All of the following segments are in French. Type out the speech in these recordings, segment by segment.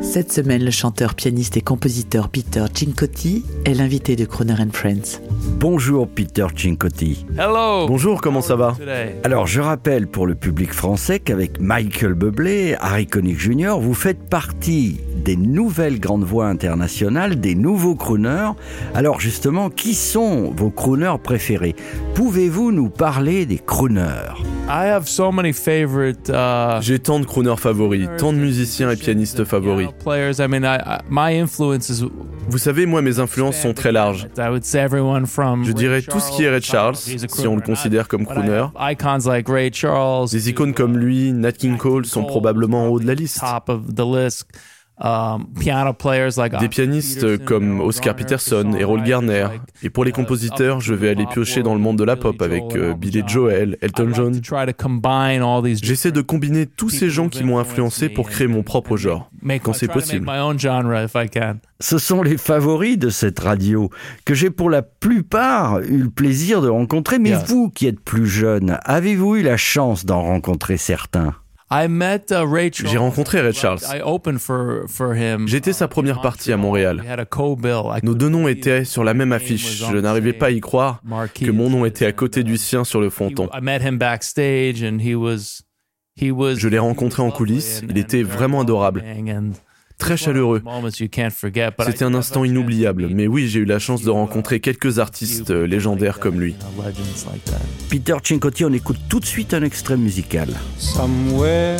Cette semaine, le chanteur, pianiste et compositeur Peter Cincotti est l'invité de Croner and Friends. Bonjour Peter Cincotti. Hello. Bonjour, comment ça va. Alors je rappelle pour le public français qu'avec Michael Bublé, Harry Connick Jr., vous faites partie des nouvelles grandes voix internationales, des nouveaux crooners. Alors justement, qui sont vos crooners préférés? Pouvez-vous nous parler des crooners? I have so many favorite uh, J'ai tant de crooners favoris, tant de musiciens et pianistes favoris. players. I mean, I, my influence is. Vous savez, moi, mes influences sont très larges. I would say everyone from. Je dirais tout ce qui est Ray Charles, si on le considère comme crooner. have Icons like Ray Charles. Des icônes comme lui, Nat King Cole sont probablement en haut de la liste. Um, piano players like Des pianistes comme Oscar Peterson, Errol Garner. Et pour les compositeurs, je vais aller piocher dans le monde de la pop avec euh, Billy Joel, Elton John. J'essaie de combiner tous ces gens qui m'ont influencé pour créer mon propre genre, quand c'est possible. Ce sont les favoris de cette radio que j'ai pour la plupart eu le plaisir de rencontrer. Mais vous qui êtes plus jeune, avez-vous eu la chance d'en rencontrer certains? J'ai rencontré Ray Charles. J'étais sa première partie à Montréal. Nos deux noms étaient sur la même affiche. Je n'arrivais pas à y croire que mon nom était à côté du sien sur le fronton. Je l'ai rencontré en coulisses. Il était vraiment adorable, très chaleureux. C'était un instant inoubliable. Mais oui, j'ai eu la chance de rencontrer quelques artistes légendaires comme lui. Peter Cincotti, on écoute tout de suite un extrait musical. Somewhere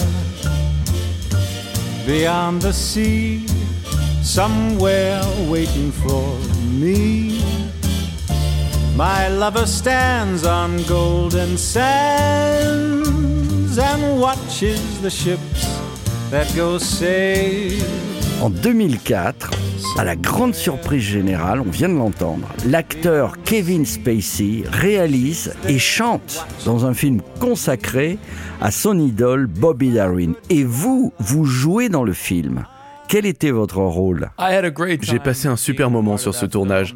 beyond the sea, somewhere waiting for me. My lover stands on golden sands and watches the ships that go. En 2004, à la grande surprise générale, on vient de l'entendre, l'acteur Kevin Spacey réalise et chante dans un film consacré à son idole Bobby Darin. Et vous, vous jouez dans le film. Quel était votre rôle? J'ai passé un super moment sur ce tournage.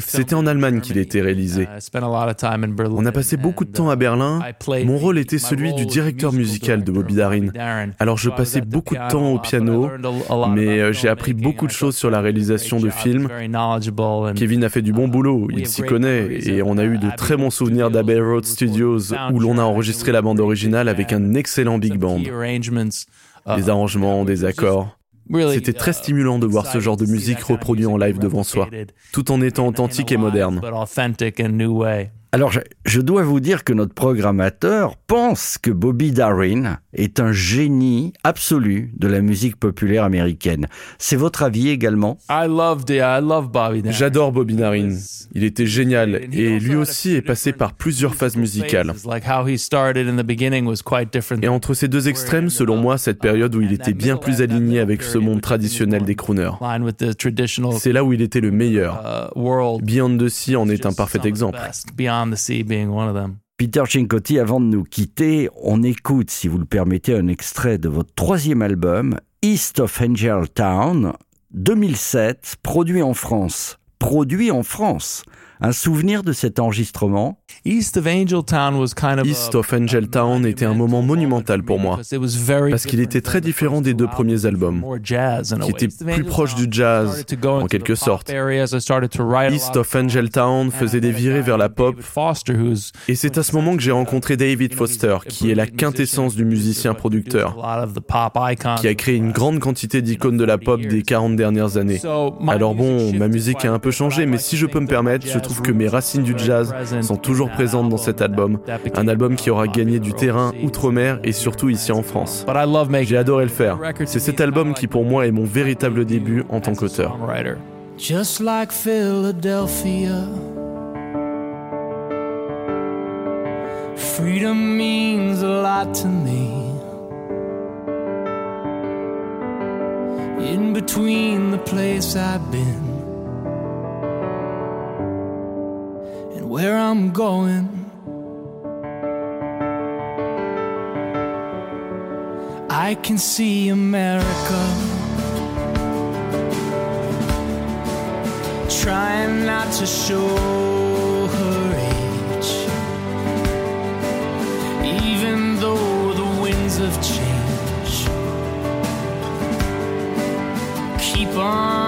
C'était en Allemagne qu'il était réalisé. On a passé beaucoup de temps à Berlin. Mon rôle était celui du directeur musical de Bobby Darin. Alors je passais beaucoup de temps au piano, mais euh, j'ai appris beaucoup de choses sur la réalisation de films. Kevin a fait du bon boulot, il s'y connaît, et on a eu de très bons souvenirs d'Abbey Road Studios où l'on a enregistré la bande originale avec un excellent big band. Des arrangements, des accords. C'était très stimulant de voir ce genre de musique reproduit en live devant soi, tout en étant authentique et moderne. Alors, je, je dois vous dire que notre programmateur pense que Bobby Darin est un génie absolu de la musique populaire américaine. C'est votre avis également? J'adore Bobby Darin. Il était génial et lui aussi est passé par plusieurs phases musicales. Et entre ces deux extrêmes, selon moi, cette période où il était bien plus aligné avec ce monde traditionnel des crooners. C'est là où il était le meilleur. Beyond the Sea en est un parfait exemple. Peter Cincotti, avant de nous quitter, on écoute, si vous le permettez, un extrait de votre troisième album, East of Angel Town, 2007, produit en France. Produit en France. Un souvenir de cet enregistrement? East of Angeltown was kind of East of Angeltown était un moment monumental pour moi, parce qu'il était très différent des deux premiers albums, qui étaient plus proches du jazz, en quelque sorte. East of Angeltown faisait des virées vers la pop, et c'est à ce moment que j'ai rencontré David Foster, qui est la quintessence du musicien-producteur, qui a créé une grande quantité d'icônes de la pop des 40 dernières années. Alors bon, ma musique a un peu changé, mais si je peux me permettre, je trouve que mes racines du jazz sont toujours présentes dans cet album. Un album qui aura gagné du terrain outre-mer et surtout ici en France. J'ai adoré le faire. C'est cet album qui pour moi est mon véritable début en tant qu'auteur. Just like Philadelphia. Freedom means a lot to me. In between the place I've been where I'm going. I can see America trying not to show her age, even though the winds of change keep on.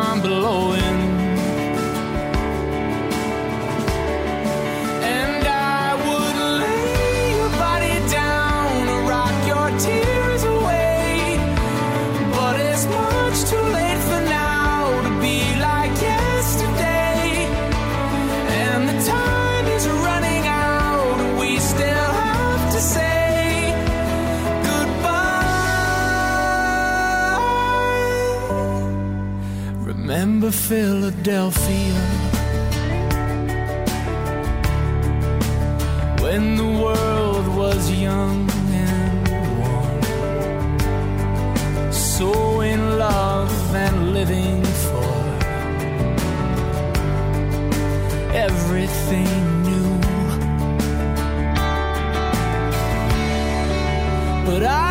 Philadelphia when the world was young and warm, so in love and living for everything new. But I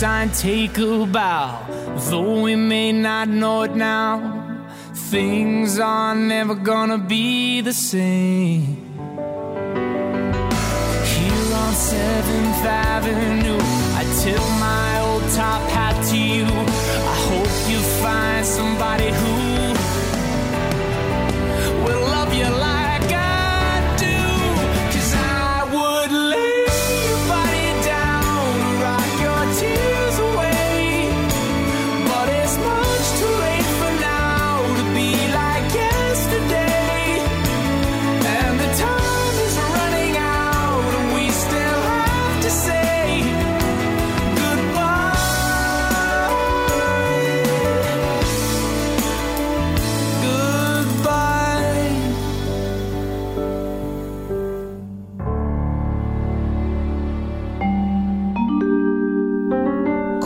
sign, take a bow. Though we may not know it now, things are never gonna be the same. Here on 7th Avenue, I tip my old top hat to you.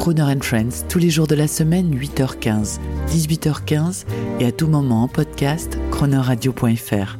Crooner and Friends, tous les jours de la semaine, 8h15, 18h15 et à tout moment en podcast, chronoradio.fr.